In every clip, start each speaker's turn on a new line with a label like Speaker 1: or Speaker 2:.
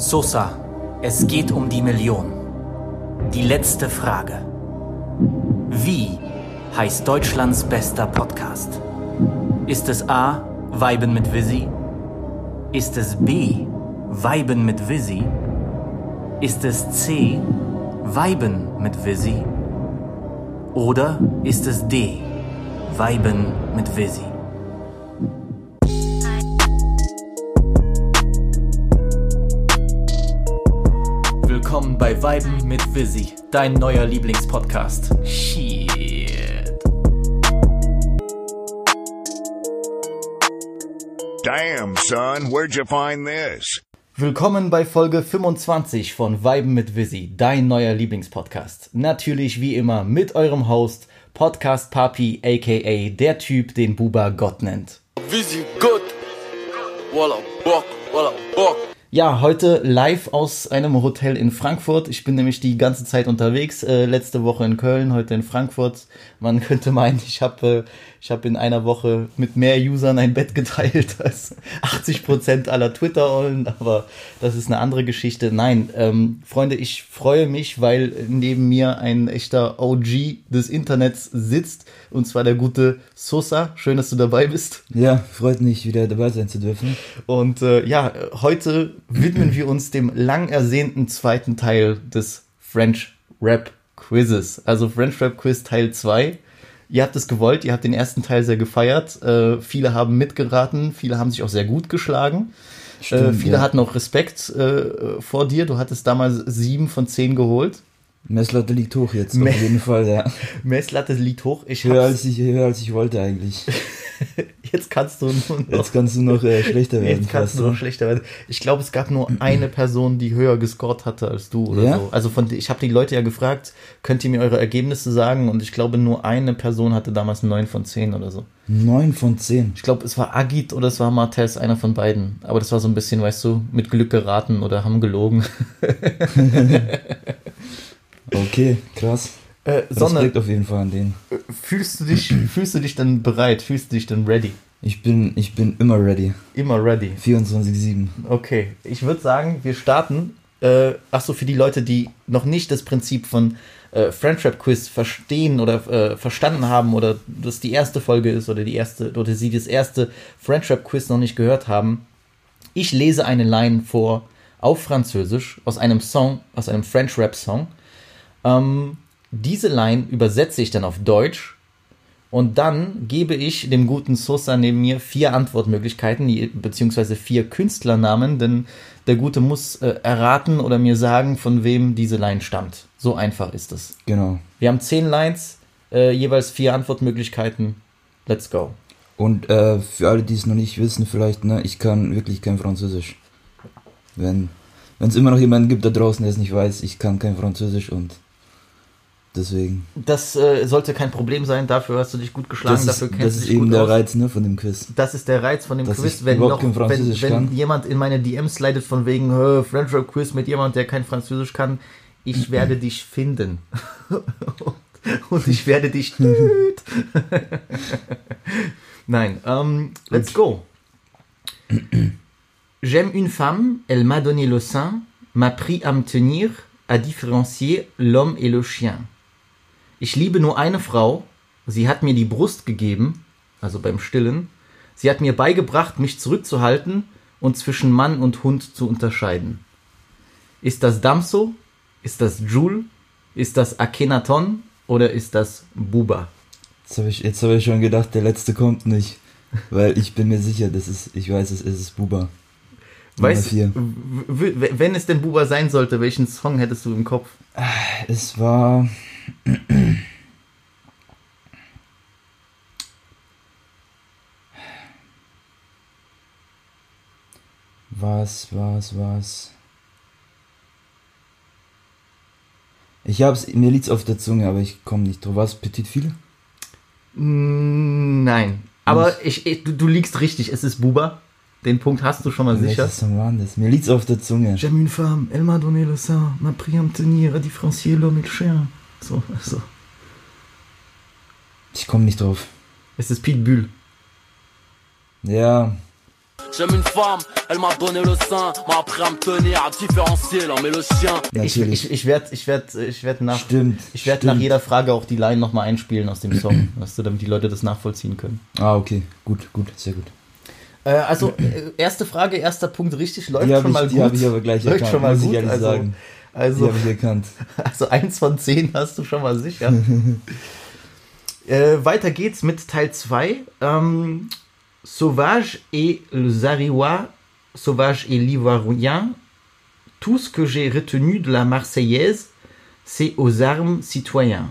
Speaker 1: Sosa, es geht um die Million. Die letzte Frage. Wie heißt Deutschlands bester Podcast? Ist es A. Weiben mit Visi? Ist es B. Weiben mit Visi? Ist es C. Weiben mit Visi? Oder ist es D. Weiben mit Visi? Bei Weiben mit Visi, dein neuer Lieblingspodcast. Shit.
Speaker 2: Damn, son, where'd you find this?
Speaker 1: Willkommen bei Folge 25 von Weiben mit Visi, dein neuer Lieblingspodcast. Natürlich wie immer mit eurem Host, Podcast Papi, aka der Typ, den Buba Gott nennt.
Speaker 3: Visi Gott. Walla Bock, Walla Bock.
Speaker 1: Ja, heute live aus einem Hotel in Frankfurt. Ich bin nämlich die ganze Zeit unterwegs. Äh, letzte Woche in Köln, heute in Frankfurt. Man könnte meinen, ich habe äh, ich hab in einer Woche mit mehr Usern ein Bett geteilt als 80% aller Twitter-Ollen, aber das ist eine andere Geschichte. Nein, ähm, Freunde, ich freue mich, weil neben mir ein echter OG des Internets sitzt, und zwar der gute Sosa. Schön, dass du dabei bist.
Speaker 4: Ja, freut mich, wieder dabei sein zu dürfen.
Speaker 1: Und äh, ja, heute widmen wir uns dem lang ersehnten zweiten Teil des French Rap Quizzes. Also French Rap Quiz Teil 2. Ihr habt es gewollt, ihr habt den ersten Teil sehr gefeiert. Äh, viele haben mitgeraten, viele haben sich auch sehr gut geschlagen. äh,
Speaker 4: Stimmt,
Speaker 1: viele
Speaker 4: ja.
Speaker 1: hatten auch Respekt äh, vor dir. Du hattest damals sieben von zehn geholt.
Speaker 4: Messlatte liegt hoch jetzt,
Speaker 1: Me-
Speaker 4: auf jeden Fall, ja.
Speaker 1: Messlatte liegt hoch. Ich
Speaker 4: Höher als ich, höher als ich wollte eigentlich.
Speaker 1: jetzt kannst du nur noch
Speaker 4: Jetzt kannst du noch äh, schlechter werden.
Speaker 1: Jetzt kannst du noch
Speaker 4: ne?
Speaker 1: schlechter werden. Ich glaube, es gab nur eine Person, die höher gescored hatte als du oder
Speaker 4: Ja?
Speaker 1: so. Also von ich habe die Leute ja gefragt, könnt ihr mir eure Ergebnisse sagen? Und ich glaube, nur eine Person hatte damals 9 von 10 oder so.
Speaker 4: Neun von zehn.
Speaker 1: Ich glaube, es war Agit oder es war Martes, einer von beiden. Aber das war so ein bisschen, weißt du, mit Glück geraten oder haben gelogen.
Speaker 4: Okay, krass.
Speaker 1: Äh, Sonne,
Speaker 4: Respekt auf jeden Fall an den.
Speaker 1: fühlst du dich, fühlst du dich dann bereit? Fühlst du dich dann ready?
Speaker 4: Ich bin, ich bin immer ready.
Speaker 1: Immer ready.
Speaker 4: 24-7.
Speaker 1: Okay, ich würde sagen, wir starten. Äh, ach so, für die Leute, die noch nicht das Prinzip von äh, French Rap Quiz verstehen oder äh, verstanden haben oder das die erste Folge ist oder die erste oder sie das erste French Rap Quiz noch nicht gehört haben. Ich lese eine Line vor auf Französisch aus einem Song, aus einem French Rap Song. Ähm, diese Line übersetze ich dann auf Deutsch und dann gebe ich dem guten Sosa neben mir vier Antwortmöglichkeiten, beziehungsweise vier Künstlernamen, denn der Gute muss äh, erraten oder mir sagen, von wem diese Line stammt. So einfach ist es.
Speaker 4: Genau.
Speaker 1: Wir haben zehn Lines, äh, jeweils vier Antwortmöglichkeiten. Let's go.
Speaker 4: Und äh, für alle, die es noch nicht wissen, vielleicht, ne, ich kann wirklich kein Französisch. Wenn es immer noch jemanden gibt da draußen, der es nicht weiß, ich kann kein Französisch und deswegen.
Speaker 1: Das äh, sollte kein Problem sein, dafür hast du dich gut geschlagen,
Speaker 4: Das
Speaker 1: dafür
Speaker 4: ist,
Speaker 1: kennst
Speaker 4: das
Speaker 1: du
Speaker 4: ist
Speaker 1: dich
Speaker 4: eben
Speaker 1: gut
Speaker 4: der
Speaker 1: aus.
Speaker 4: Reiz ne, von dem Quiz.
Speaker 1: Das ist der Reiz von dem
Speaker 4: Dass
Speaker 1: Quiz, wenn, noch, wenn, wenn jemand in meine DMs slidet von wegen "Hö, French Rap Quiz mit jemand, der kein Französisch kann, ich werde dich finden. Und ich werde dich. Nein, ähm, let's go. J'aime une femme, elle m'a donné le sein, m'a pris à me tenir, à différencier l'homme et le chien. Ich liebe nur eine Frau, sie hat mir die Brust gegeben, also beim Stillen. Sie hat mir beigebracht, mich zurückzuhalten und zwischen Mann und Hund zu unterscheiden. Ist das Damso? Ist das Jule? Ist das Akhenaton? Oder ist das Buba?
Speaker 4: Jetzt habe ich, jetzt hab ich schon gedacht, der letzte kommt nicht. Weil ich bin mir sicher, das ist, ich weiß, es ist Buba.
Speaker 1: Weißt w- wenn es denn Buba sein sollte, welchen Song hättest du im Kopf?
Speaker 4: Es war. Was, was, was? Ich hab's, mir liegt's auf der Zunge, aber ich komme nicht drauf. Was, Petit Fil?
Speaker 1: Mm, Nein. Aber ich, ich, du, du liegst richtig, es ist Buba. Den Punkt hast du schon mal sicher.
Speaker 4: Welches Song war das? Mir liegt's auf der Zunge.
Speaker 1: J'aime une femme, elle m'a donné le sein, m'a pris me tenir, à différencier l'homme et le chien. So, so.
Speaker 4: Ich komme nicht drauf.
Speaker 1: Es ist Pete Bull.
Speaker 4: Ja,
Speaker 3: J'aime une femme, elle m'a donné le sein, m'a appris à me tenir, à différencier l'homme et le chien.
Speaker 1: Ich,
Speaker 4: Natürlich.
Speaker 1: ich, ich werde ich werd, ich werd nach,
Speaker 4: Stimmt.
Speaker 1: ich werd nach jeder Frage auch die Line nochmal einspielen aus dem Song, weißt du, damit die Leute das nachvollziehen können.
Speaker 4: Ah, okay. Gut, gut, sehr gut.
Speaker 1: Äh, also, äh, erste Frage, erster Punkt richtig, läuft
Speaker 4: Die
Speaker 1: schon
Speaker 4: habe ich,
Speaker 1: mal
Speaker 4: die
Speaker 1: gut.
Speaker 4: hab ich aber gleich
Speaker 1: läuft
Speaker 4: erkannt,
Speaker 1: schon mal
Speaker 4: muss
Speaker 1: gut.
Speaker 4: ich ehrlich
Speaker 1: also,
Speaker 4: sagen. Die
Speaker 1: also,
Speaker 4: habe ich erkannt.
Speaker 1: also eins von zehn hast du schon mal sicher. äh, weiter geht's mit Teil 2. Ähm, Sauvage et le Zariwa, Sauvage et l'Ivoirien, tout ce que j'ai retenu de la Marseillaise, c'est aux armes citoyens.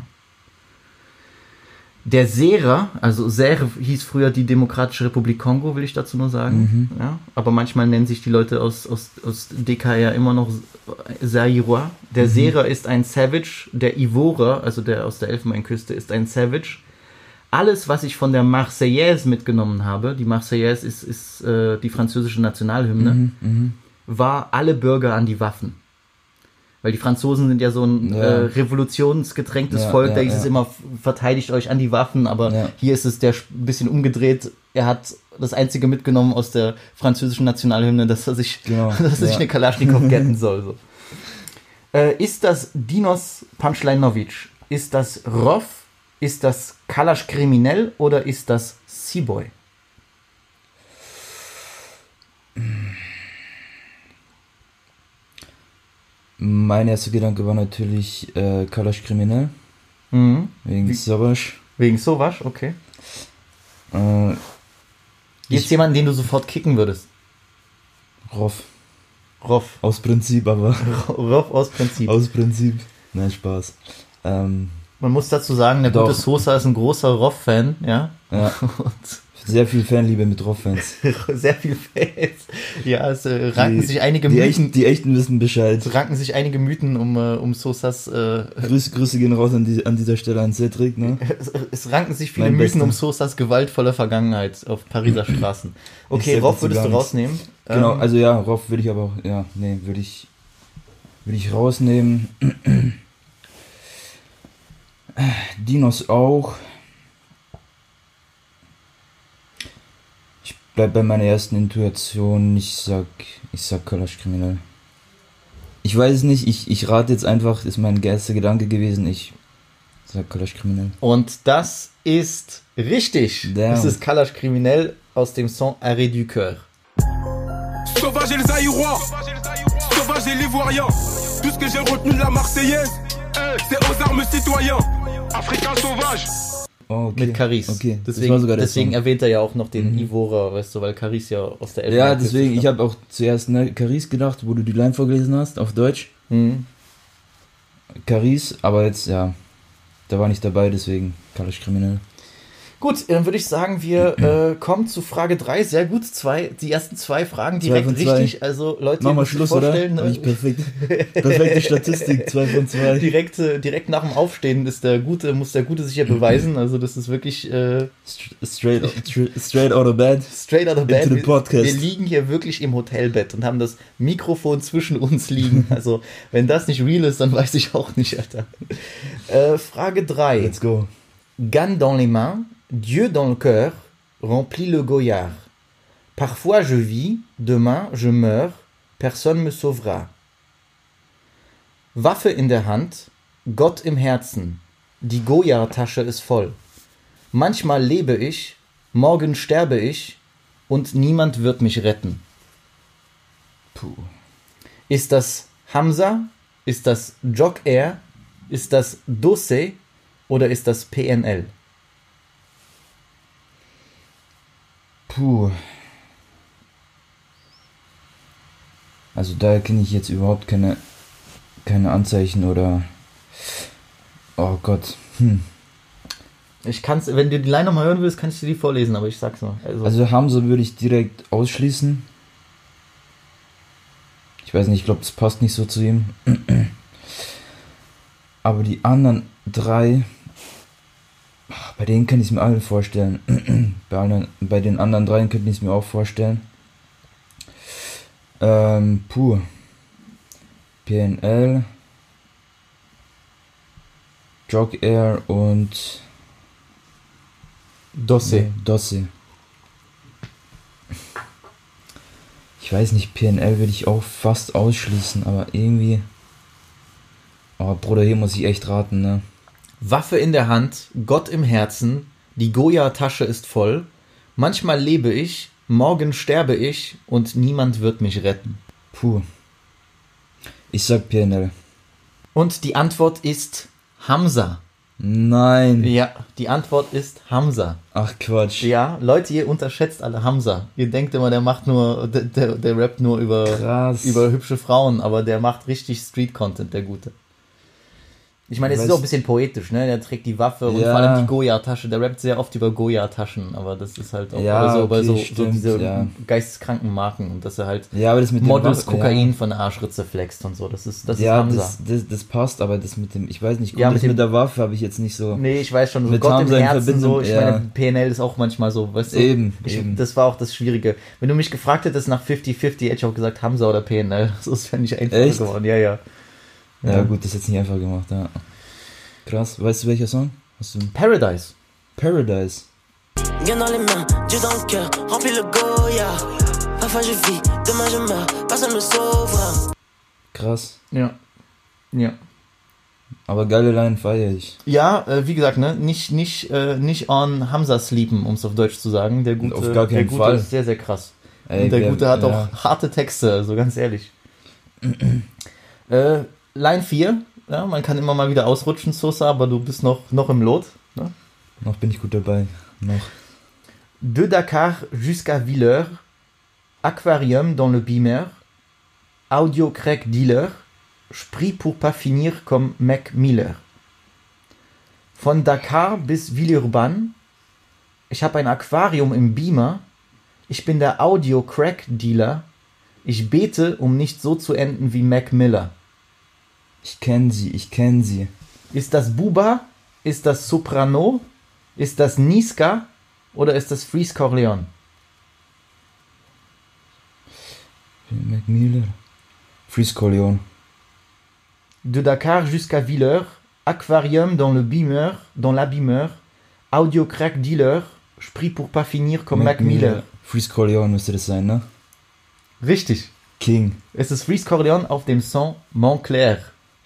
Speaker 1: Der Serer, also Ser hieß früher die Demokratische Republik Kongo, will ich dazu nur sagen. Ja, aber manchmal nennen sich die Leute aus, aus, aus DK ja immer noch Zairoi. Der Serer ist ein Savage, der Ivorer, also der aus der Elfenbeinküste, ist ein Savage. Alles, was ich von der Marseillaise mitgenommen habe, die Marseillaise ist, ist äh, die französische Nationalhymne, war alle Bürger an die Waffen. Weil die Franzosen sind ja so ein
Speaker 4: Ja.
Speaker 1: äh, revolutionsgetränktes
Speaker 4: Ja,
Speaker 1: Volk,
Speaker 4: ja,
Speaker 1: da hieß es immer, verteidigt euch an die Waffen, aber hier ist es der bisschen umgedreht. Er hat das Einzige mitgenommen aus der französischen Nationalhymne, dass er sich,
Speaker 4: Genau,
Speaker 1: dass er sich eine Kalaschnikow getten soll. So. Äh, ist das Dinos Panchlajnovic? Ist das Rov? Ist das Kalash Kriminell oder ist das Seaboy?
Speaker 4: Mein erster Gedanke war natürlich äh, Kalash Kriminell,
Speaker 1: Mhm.
Speaker 4: wegen
Speaker 1: Wie-
Speaker 4: Savage.
Speaker 1: Wegen Sowasch, okay.
Speaker 4: Äh,
Speaker 1: Jetzt jemanden, den du sofort kicken würdest.
Speaker 4: Roff.
Speaker 1: Rov.
Speaker 4: Aus Prinzip, aber.
Speaker 1: Rov aus Prinzip.
Speaker 4: Aus Prinzip. Nein, Spaß. Ähm,
Speaker 1: Man muss dazu sagen, der
Speaker 4: Doch.
Speaker 1: gute Sosa ist ein großer Rov-Fan, ja.
Speaker 4: ja,
Speaker 1: Und
Speaker 4: sehr viel Fanliebe mit Roff-Fans.
Speaker 1: sehr viel Fans. Ja, es äh, ranken
Speaker 4: Die-
Speaker 1: sich einige
Speaker 4: Die
Speaker 1: Mythen.
Speaker 4: echten, die echten wissen Bescheid.
Speaker 1: Es ranken sich einige Mythen um, äh, um Sosas. Äh,
Speaker 4: Grüße, Grüße gehen raus an, die, an dieser Stelle an Cedric, ne?
Speaker 1: es, es ranken sich viele
Speaker 4: Mein
Speaker 1: Mythen
Speaker 4: Bester.
Speaker 1: um Sosas gewaltvolle Vergangenheit auf Pariser Straßen. Okay, Roff würdest du rausnehmen.
Speaker 4: Genau,
Speaker 1: Ähm,
Speaker 4: also ja, Roff würde ich aber auch, ja, nee, würde ich, würde ich rausnehmen. Dinos auch. Bleib bei meiner ersten Intuition, ich sag, ich sag Kalash kriminell. Ich weiß es nicht, ich, ich rate jetzt einfach, ist mein erster Gedanke gewesen, ich sag Kalash kriminell.
Speaker 1: Und das ist richtig.
Speaker 4: Damn.
Speaker 1: Das ist Kalash Kriminell aus dem Song Arrêt du Coeur.
Speaker 5: Sauvage et les Aïrois, sauvage et l'Ivoirien. Tout ce que j'ai retenu de la Marseillaise, c'est aux armes citoyens. Africain sauvage.
Speaker 4: Oh, okay.
Speaker 1: Mit Caris.
Speaker 4: Okay,
Speaker 1: deswegen deswegen erwähnt er ja auch noch den
Speaker 4: Mhm.
Speaker 1: Ivorer, weißt du, weil Caris ja aus der
Speaker 4: Ja,
Speaker 1: Elfenbeinküste
Speaker 4: deswegen, ich habe auch zuerst ne, Caris gedacht, wo du die Line vorgelesen hast, auf Deutsch.
Speaker 1: Mhm.
Speaker 4: Caris, aber jetzt, ja, da war nicht dabei, deswegen Kalash kriminell.
Speaker 1: Gut, dann würde ich sagen, wir äh, kommen zu Frage 3. Sehr gut, zwei, die ersten zwei Fragen
Speaker 4: Zwei
Speaker 1: direkt
Speaker 4: von zwei.
Speaker 1: richtig. Also Leute,
Speaker 4: Mach
Speaker 1: ihr
Speaker 4: mal
Speaker 1: müsst euch
Speaker 4: Schluss, oder?
Speaker 1: vorstellen, ne?
Speaker 4: ich perfekt, perfekte Statistik, zwei von zwei.
Speaker 1: direkt, äh, direkt nach dem Aufstehen ist der Gute, muss der Gute sich ja beweisen. Also das ist wirklich äh,
Speaker 4: St- Straight, tr- straight out of bed.
Speaker 1: straight out of bed.
Speaker 4: Into the
Speaker 1: Wir,
Speaker 4: podcast.
Speaker 1: wir liegen hier wirklich im Hotelbett und haben das Mikrofon zwischen uns liegen. Also wenn das nicht real ist, dann weiß ich auch nicht, Alter. Äh, Frage 3.
Speaker 4: Let's go.
Speaker 1: Gagne dans les mains, Dieu dans le cœur, remplit le goyard. Parfois je vis, demain je meurs, personne me sauvera. Waffe in der Hand, Gott im Herzen, die Goyard-Tasche ist voll. Manchmal lebe ich, morgen sterbe ich und niemand wird mich retten.
Speaker 4: Puh.
Speaker 1: Ist das Hamza? Ist das Jog Air? Ist das Dosse? Oder ist das PNL?
Speaker 4: Puh. Also da erkenne ich jetzt überhaupt keine, keine Anzeichen oder. Oh Gott. Hm.
Speaker 1: Ich kann's, wenn du die Line nochmal hören willst, kann ich dir die vorlesen, aber ich sag's noch. Also,
Speaker 4: Also Hamza würde ich direkt ausschließen. Ich weiß nicht, ich glaube, das passt nicht so zu ihm. Aber die anderen drei, bei denen kann ich es mir alle vorstellen. bei, allen, bei den anderen dreien könnte ich es mir auch vorstellen. Ähm, puh. PNL, Jog Air und
Speaker 1: Dosse.
Speaker 4: Dosse. Ich weiß nicht, PNL würde ich auch fast ausschließen, aber irgendwie. Aber Bruder, hier muss ich echt raten, ne?
Speaker 1: Waffe in der Hand, Gott im Herzen, die Goya-Tasche ist voll. Manchmal lebe ich, morgen sterbe ich und niemand wird mich retten.
Speaker 4: Puh. Ich sag PNL.
Speaker 1: Und die Antwort ist Hamza.
Speaker 4: Nein.
Speaker 1: Ja, die Antwort ist Hamza.
Speaker 4: Ach Quatsch.
Speaker 1: Ja, Leute, ihr unterschätzt alle Hamza. Ihr denkt immer, der macht nur, der, der, der rappt nur über,
Speaker 4: Krass.
Speaker 1: über hübsche Frauen, aber der macht richtig Street-Content, der Gute. Ich meine, es ist auch ein bisschen poetisch, ne? Der trägt die Waffe und
Speaker 4: Ja.
Speaker 1: vor allem die Goya-Tasche. Der rappt sehr oft über Goya-Taschen, aber das ist halt auch
Speaker 4: Ja,
Speaker 1: so, bei
Speaker 4: okay,
Speaker 1: so, so
Speaker 4: stimmt,
Speaker 1: diese
Speaker 4: ja.
Speaker 1: geisteskranken Marken und dass er halt
Speaker 4: Ja,
Speaker 1: Models
Speaker 4: Waffe-
Speaker 1: Kokain von der Arschritze flext und so. Das ist, das
Speaker 4: Ja,
Speaker 1: ist
Speaker 4: das, das, das passt, aber das mit dem, ich weiß nicht, gut,
Speaker 1: Ja,
Speaker 4: das
Speaker 1: mit dem-
Speaker 4: mit der Waffe habe ich jetzt nicht so.
Speaker 1: Nee, ich weiß schon, so
Speaker 4: Mit
Speaker 1: Gott im
Speaker 4: Hamza
Speaker 1: Herzen so. Ich meine, PNL ist auch manchmal so, weißt du?
Speaker 4: Eben,
Speaker 1: ich,
Speaker 4: eben.
Speaker 1: Das war auch das Schwierige. Wenn du mich gefragt hättest nach 50-50, hätte ich auch gesagt Hamza oder PNL. So ist fände ich einfacher
Speaker 4: Echt?
Speaker 1: geworden. Ja, ja.
Speaker 4: Ja,
Speaker 1: Ja.
Speaker 4: gut, das ist jetzt nicht einfach gemacht, ja. Krass, weißt du welcher Song? Hast du
Speaker 1: Paradise.
Speaker 4: Paradise?
Speaker 6: Gain dans les mains, Dieu dans le cœur, remplis le Goya. Parfois je vis, demain je meurs, personne me sauvera.
Speaker 4: Krass.
Speaker 1: Ja. Ja.
Speaker 4: Aber geile Line feiere ich.
Speaker 1: Ja, äh, wie gesagt, ne, nicht, nicht, äh, nicht on Hamza sleepen, um es auf Deutsch zu sagen. Der Gute,
Speaker 4: Auf gar keinen
Speaker 1: der Gute
Speaker 4: Fall.
Speaker 1: ist sehr, sehr krass.
Speaker 4: Ey,
Speaker 1: Und der
Speaker 4: wer-
Speaker 1: Gute hat
Speaker 4: ja.
Speaker 1: auch harte Texte, so ganz ehrlich. äh, Line 4, ja, man kann immer mal wieder ausrutschen, Sosa, aber du bist noch, noch im Lot. Ne?
Speaker 4: Noch bin ich gut dabei. Noch.
Speaker 1: De Dakar jusqu'à Villers, Aquarium dans le Beamer, Audio Crack Dealer, Sprit pour pas finir comme Mac Miller. Von Dakar bis Villeurbanne, ich habe ein Aquarium im Beamer, ich bin der Audio Crack Dealer, ich bete, um nicht so zu enden wie Mac Miller.
Speaker 4: Ich kenne sie, ich kenne sie.
Speaker 1: Ist das Buba? Ist das Soprano? Ist das Niska? Oder ist das Freeze Corleone?
Speaker 4: Mac Miller. Freeze Corleone.
Speaker 1: De Dakar jusqu'à Villers, Aquarium dans le Beamer, dans l'abîmeur, Audio Crack Dealer, Sprit pour pas finir comme Mac, Miller.
Speaker 4: Freeze Corleone müsste das sein, ne?
Speaker 1: Richtig.
Speaker 4: King.
Speaker 1: Es ist Freeze Corleone auf dem Song Montclair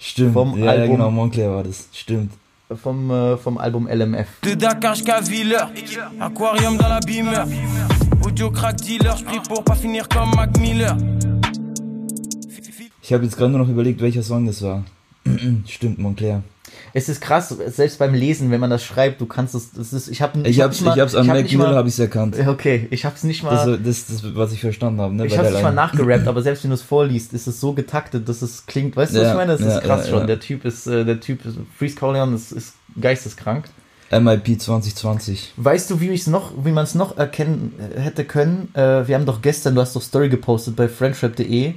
Speaker 4: Stimmt.
Speaker 1: Vom
Speaker 4: ja, ja,
Speaker 1: Album-
Speaker 4: genau, Montclair war das. Stimmt.
Speaker 1: vom, äh, vom Album LMF.
Speaker 5: De Dakar jusqu'à Villers, aquarium dans la beamer. Audio crack dealer, je prie pour pas finir comme Mac Miller.
Speaker 4: Ich habe jetzt gerade nur noch überlegt, welcher Song das war. Stimmt, Montclair.
Speaker 1: Es ist krass, selbst beim Lesen, wenn man das schreibt, du kannst es, es ist, ich habe
Speaker 4: Ich hab's, ich hab's an Mac Miller habe ich's erkannt.
Speaker 1: Okay, ich hab's nicht mal,
Speaker 4: Das, das, das, was ich verstanden habe, ne?
Speaker 1: ich hab's nicht mal nachgerappt, aber selbst wenn du es vorliest, ist es so getaktet, dass es klingt, weißt du, was
Speaker 4: Ja,
Speaker 1: ich meine? Das ist
Speaker 4: ja,
Speaker 1: krass
Speaker 4: ja,
Speaker 1: schon. Der Typ ist, äh, der Typ, ist, Freeze Corleone ist, ist geisteskrank.
Speaker 4: MIP 2020.
Speaker 1: Weißt du, wie ich's noch, wie man es noch erkennen äh, hätte können? Äh, wir haben doch gestern, du hast doch Story gepostet bei friendship.de,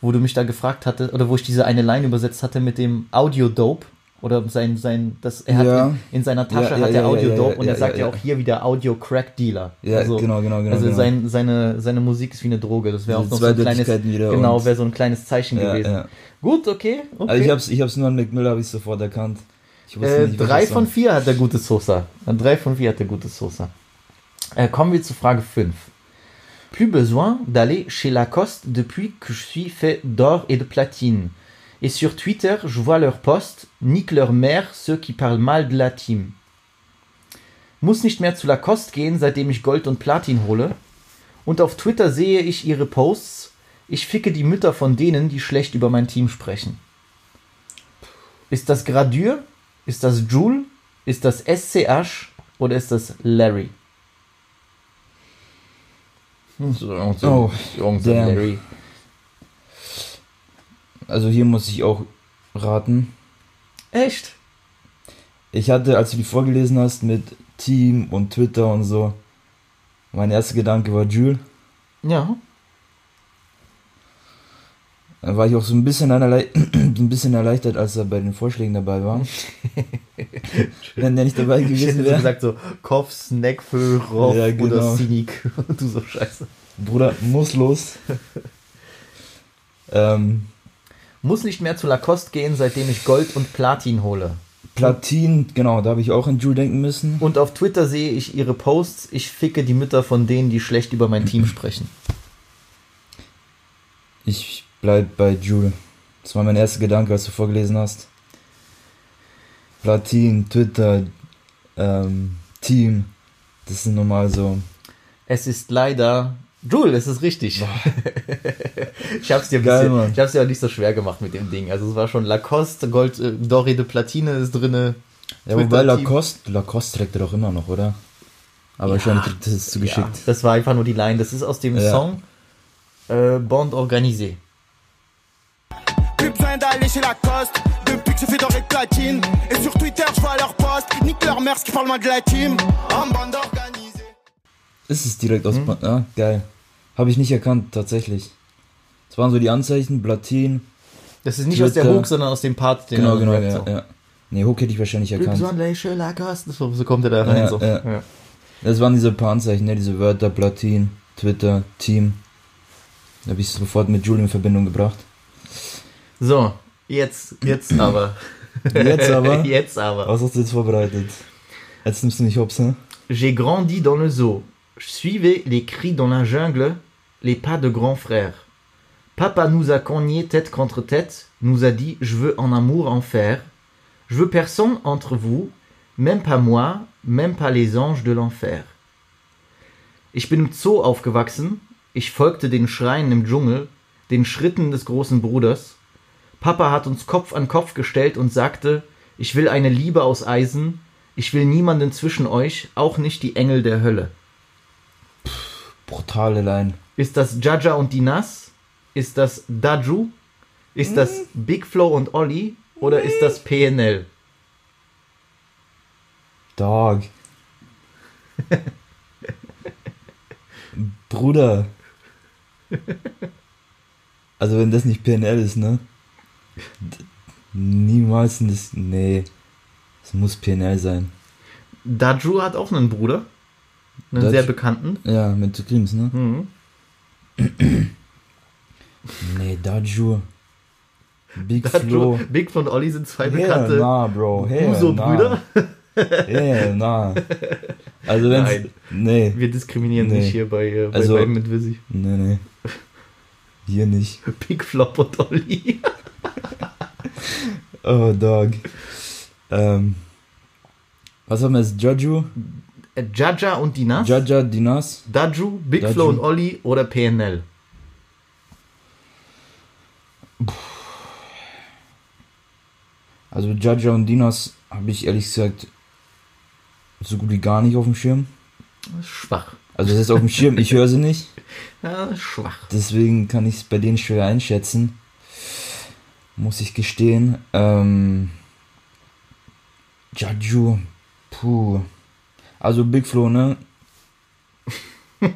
Speaker 1: wo du mich da gefragt hatte, oder wo ich diese eine Line übersetzt hatte mit dem Audio Dope. Oder sein, sein, das, er hat
Speaker 4: Ja.
Speaker 1: in, in seiner Tasche
Speaker 4: Ja,
Speaker 1: hat er Audio Dope und er sagt
Speaker 4: ja,
Speaker 1: auch hier wieder Audio Crack Dealer.
Speaker 4: Ja,
Speaker 1: also,
Speaker 4: genau, genau, genau.
Speaker 1: also
Speaker 4: genau.
Speaker 1: sein, seine, seine Musik ist wie eine Droge. Das wäre auch noch so ein kleines, genau, wäre so ein kleines Zeichen gewesen. Gut, okay, okay.
Speaker 4: Also ich hab's, ich hab's nur an Mac Miller habe ich sofort erkannt.
Speaker 1: Äh,
Speaker 4: nicht, welcher
Speaker 1: drei von vier hat der gute Sosa. Äh, Drei von vier hat der gute Sosa. Äh, kommen wir zu Frage 5. Plus besoin d'aller chez Lacoste depuis que je suis fait d'or et de platine. Et sur Twitter, je vois leurs posts, nique leur mère, ceux qui parlent mal de la team. Muss nicht mehr zu Lacoste gehen, seitdem ich Gold und Platin hole. Und auf Twitter sehe ich ihre Posts. Ich ficke die Mütter von denen, die schlecht über mein Team sprechen. Ist das Gradure? Ist das Joule? Ist das SCH? Oder ist das Larry? Hm, so, so-
Speaker 4: Oh,
Speaker 1: so. Larry.
Speaker 4: Also hier muss ich auch raten.
Speaker 1: Echt?
Speaker 4: Ich hatte, als du die vorgelesen hast mit Team und Twitter und so, mein erster Gedanke war Jules.
Speaker 1: Ja.
Speaker 4: Dann war ich auch so ein bisschen, ein bisschen erleichtert, als er bei den Vorschlägen dabei war. Wenn der nicht dabei gewesen wäre.
Speaker 1: gesagt so Kopf, Snack, Roff
Speaker 4: Ja, genau.
Speaker 1: oder Cynic. du so scheiße.
Speaker 4: Bruder, muss los. ähm,
Speaker 1: Muss nicht mehr zu Lacoste gehen, seitdem ich Gold und Platin hole.
Speaker 4: Platin, genau, da habe ich auch an Jules denken müssen.
Speaker 1: Und auf Twitter sehe ich ihre Posts. Ich ficke die Mütter von denen, die schlecht über mein Team sprechen.
Speaker 4: Ich bleib bei Jule. Das war mein erster Gedanke, als du vorgelesen hast. Platin, Twitter, ähm, Team. Das sind normal so.
Speaker 1: Es ist leider. Jule, es ist richtig. ich hab's dir ein
Speaker 4: Geil,
Speaker 1: bisschen, ich hab's dir auch nicht so schwer gemacht mit dem Ding. Also es war schon Lacoste, Gold, äh, Doré de Platine ist drinne.
Speaker 4: Ja, wobei. Lacoste, Lacoste trägt er doch immer noch, oder? Aber wahrscheinlich kriegt das jetzt zugeschickt.
Speaker 1: Ja, das war einfach nur die Line. Das ist aus dem
Speaker 4: Ja.
Speaker 1: Song äh, Bande organisée.
Speaker 7: Plus besoin d'aller chez Lacoste Depuis que je fais doré platine Et sur Twitter je vois leurs posts Nique leur mère ce qui parle mal de la team En bande organisée
Speaker 4: Ist es direkt
Speaker 1: Hm?
Speaker 4: aus. Ja, geil. Habe ich nicht erkannt, tatsächlich. Das waren so die Anzeichen, Platin.
Speaker 1: Das ist nicht aus der
Speaker 4: Twitter.
Speaker 1: Hook, sondern aus dem Part, den
Speaker 4: Genau, genau, ja,
Speaker 1: so.
Speaker 4: ja. Nee, Hook hätte ich wahrscheinlich erkannt.
Speaker 1: So, kommt er da rein.
Speaker 4: Ja,
Speaker 1: so.
Speaker 4: ja.
Speaker 1: Ja.
Speaker 4: Das waren diese paar Anzeichen, ne? diese Wörter, Platin, Twitter, Team. Da habe ich sofort mit Jules in Verbindung gebracht.
Speaker 1: so, jetzt, jetzt aber.
Speaker 4: Jetzt aber?
Speaker 1: jetzt aber.
Speaker 4: Was hast du jetzt vorbereitet? Jetzt nimmst du mich hops, ne?
Speaker 1: J'ai grandi dans le zoo. Suivez les cris dans la jungle, les pas de grand frère. Papa nous a cogné tête contre tête, nous a dit je veux en amour en faire. Je veux personne entre vous, même pas moi, même pas les anges de l'enfer. Ich bin im Zoo aufgewachsen, ich folgte den Schreien im Dschungel, den Schritten des großen Bruders. Papa hat uns Kopf an Kopf gestellt und sagte, ich will eine Liebe aus Eisen, ich will niemanden zwischen euch, auch nicht die Engel der Hölle.
Speaker 4: Brutale Line.
Speaker 1: Ist das Jaja und Dinas? Ist das Daju? Ist das Big Flo und Olli? Oder ist das PNL?
Speaker 4: Dog. Bruder. Also wenn das nicht PNL ist, ne? D niemals das. Nee. Es muss PNL sein.
Speaker 1: Daju hat auch einen Bruder. Einen
Speaker 4: Daju-
Speaker 1: sehr bekannten.
Speaker 4: Ja, mit Supremes, ne?
Speaker 1: Mhm.
Speaker 4: Nee, Daju. Big
Speaker 1: Daju,
Speaker 4: Flo.
Speaker 1: Big Flo und Olli sind zwei
Speaker 4: Hell
Speaker 1: bekannte
Speaker 4: nah, Bro.
Speaker 1: Uso-Brüder.
Speaker 4: Hell nah. Also.
Speaker 1: Nein.
Speaker 4: Nee.
Speaker 1: Wir diskriminieren
Speaker 4: Nee.
Speaker 1: nicht hier bei, äh, bei
Speaker 4: Also-
Speaker 1: beiden mit Visi.
Speaker 4: Nee, nee. Hier nicht.
Speaker 1: Big Flop und Olli.
Speaker 4: Oh, Dog. Ähm. Was haben wir jetzt? Jaju?
Speaker 1: Äh, Jaja und Dinas.
Speaker 4: Jaja, Dinas?
Speaker 1: Daju, Big
Speaker 4: Daju.
Speaker 1: Flo und Olli oder PNL?
Speaker 4: Also Jaja und Dinas habe ich ehrlich gesagt so gut wie gar nicht auf dem Schirm.
Speaker 1: Schwach.
Speaker 4: Also das ist auf dem Schirm, ich höre sie nicht.
Speaker 1: Ja, schwach.
Speaker 4: Deswegen kann ich es bei denen schwer einschätzen. Muss ich gestehen. Ähm, Jaju. Puh. Also Big Flo, ne?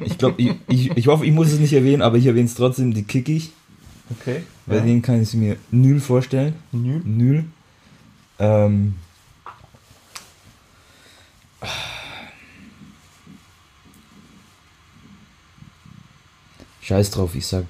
Speaker 4: Ich glaube, ich, ich, ich hoffe, ich muss es nicht erwähnen, aber ich erwähne es trotzdem, die kick ich.
Speaker 1: Okay.
Speaker 4: Bei denen kann ich es mir null vorstellen.
Speaker 1: Null.
Speaker 4: Null. Ähm, Scheiß drauf, ich sag.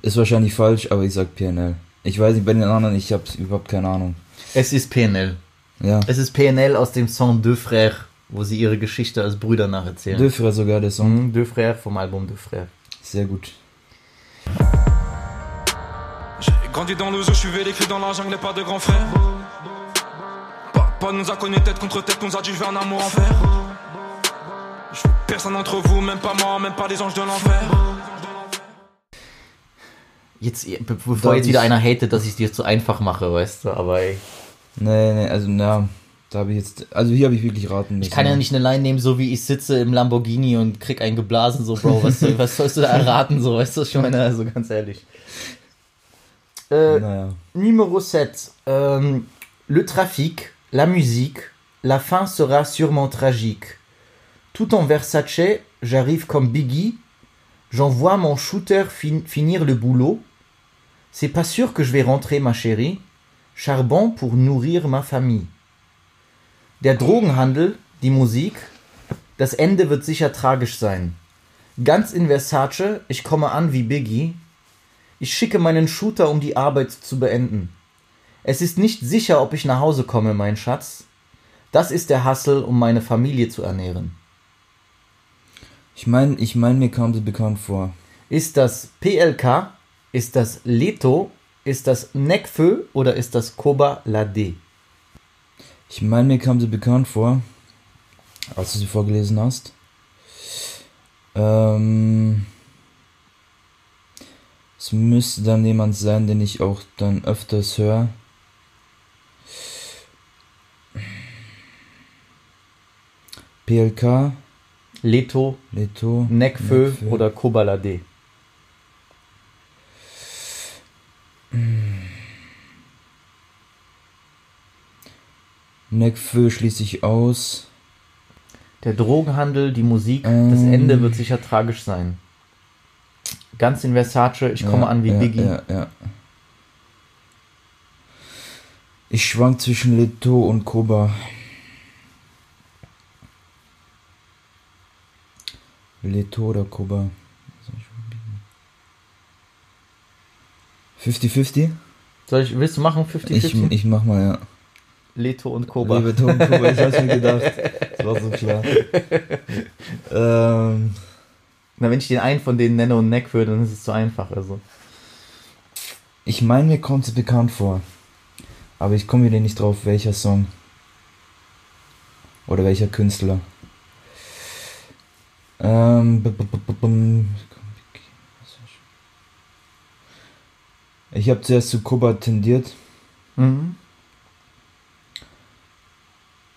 Speaker 4: Ist wahrscheinlich falsch, aber ich sag PNL. Ich weiß nicht, bei den anderen, ich habe überhaupt keine Ahnung.
Speaker 1: Es ist PNL.
Speaker 4: Ja.
Speaker 1: Es ist PNL aus dem Song Deux Frères, wo sie ihre Geschichte als Brüder nacherzählen.
Speaker 4: Dürfere sogar der Song.
Speaker 1: Mhm, Deux Frères vom Album Deux Frères.
Speaker 4: Sehr gut.
Speaker 5: Grandi dans le zoo, je les cris dans la jungle, pas de grand frère. Papa nous a connus tête contre tête, nous a dit je veux un amour en fer. Personne entre vous, même pas moi, même pas les anges de l'enfer.
Speaker 1: Jetzt, be- bevor jetzt wieder einer hatet, dass ich es dir zu einfach mache, weißt du, aber ey,
Speaker 4: Nee, nee, also na, da habe ich jetzt. Also hier habe ich wirklich raten müssen.
Speaker 1: ich kann ja nicht eine Line nehmen, so wie ich sitze im Lamborghini und krieg einen geblasen, so, Bro, was, was sollst du da erraten, so, weißt du, ich meine, also ganz ehrlich. Äh,
Speaker 4: Naja.
Speaker 1: Numéro 7. Euh, le trafic, la musique, la fin sera sûrement tragique. Tout en Versace, j'arrive comme Biggie. J'envoie mon shooter fin- finir le boulot. C'est pas sûr que je vais rentrer, ma chérie. Charbon pour nourrir ma famille. Der Drogenhandel, die Musik, das Ende wird sicher tragisch sein. Ganz in Versace, ich komme an wie Biggie. Ich schicke meinen Shooter, um die Arbeit zu beenden. Es ist nicht sicher, ob ich nach Hause komme, mein Schatz. Das ist der Hassel, um meine Familie zu ernähren.
Speaker 4: Ich meine, ich mein, mir kam das bekannt vor.
Speaker 1: Ist das PLK, Ist das Leto, ist das Nekfeu oder ist das Koba Lade?
Speaker 4: Ich meine, mir kam sie bekannt vor, als du sie vorgelesen hast. Ähm, es müsste dann jemand sein, den ich auch dann öfters höre. PLK,
Speaker 1: Leto,
Speaker 4: Leto,
Speaker 1: Nekfeu
Speaker 4: Nekfeu.
Speaker 1: oder Koba
Speaker 4: Nekfeu schließe ich aus.
Speaker 1: Der Drogenhandel, die Musik, das
Speaker 4: Ähm.
Speaker 1: Ende wird sicher tragisch sein. Ganz in Versace, ich komme
Speaker 4: Ja,
Speaker 1: an wie
Speaker 4: ja,
Speaker 1: Biggie.
Speaker 4: Ja, ja. Ich schwank zwischen Leto und Koba. Leto oder Koba? 50-50?
Speaker 1: Soll ich, willst du machen
Speaker 4: Ich,
Speaker 1: 50-50?
Speaker 4: ich mach mal, ja.
Speaker 1: Leto und Koba.
Speaker 4: Leto und Koba, ich hab's mir gedacht. Das war so klar. ähm,
Speaker 1: Na, wenn ich den einen von denen nenne und Neck würde, dann ist es zu einfach. Also.
Speaker 4: ich meine, mir kommt es bekannt vor. Aber ich komme wieder nicht drauf, welcher Song. Oder welcher Künstler. Ähm, ich habe zuerst zu Koba tendiert,
Speaker 1: Mhm.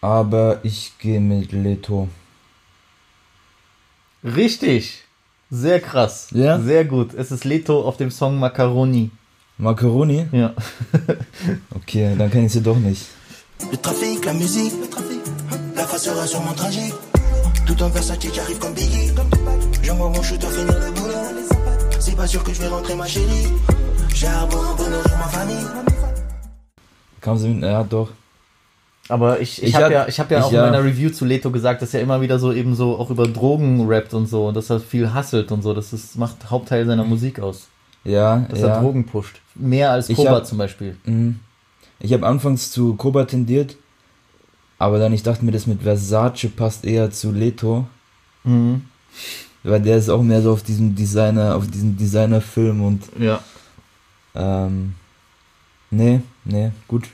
Speaker 4: Aber ich gehe mit Leto.
Speaker 1: Richtig. Sehr krass.
Speaker 4: Ja?
Speaker 1: Sehr gut. Es ist Leto auf dem Song Macaroni.
Speaker 4: Macaroni?
Speaker 1: Ja.
Speaker 4: Okay, dann kenne ich sie doch nicht.
Speaker 6: Le trafic, la musique, la face sera sur mon trajet. Tout en Versace qui arrive comme Biggie. J'envoie mon shooter finir le boulot. C'est pas sûr que je vais rentrer ma chérie. J'ai un bon bonheur ma famille.
Speaker 4: Kam sie mit? Ja, doch.
Speaker 1: Aber ich, ich,
Speaker 4: Ich
Speaker 1: habe
Speaker 4: hab-
Speaker 1: ja, ich hab ja
Speaker 4: ich
Speaker 1: auch in meiner Review zu Leto gesagt, dass er immer wieder so eben so auch über Drogen rappt und so und dass er viel hasselt und so. Das ist, macht Hauptteil seiner Musik aus.
Speaker 4: Ja,
Speaker 1: Dass
Speaker 4: ja.
Speaker 1: er Drogen pusht. Mehr als
Speaker 4: Ich
Speaker 1: Koba
Speaker 4: hab-
Speaker 1: zum Beispiel.
Speaker 4: Mhm. Ich habe anfangs zu Koba tendiert, aber dann ich dachte mir, das mit Versace passt eher zu Leto,
Speaker 1: Mhm.
Speaker 4: weil der ist auch mehr so auf diesem Designer, auf diesem Designer-Film und
Speaker 1: Ja.
Speaker 4: ähm, nee, nee, gut.